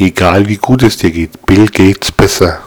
Egal wie gut es dir geht, Bill Gates besser.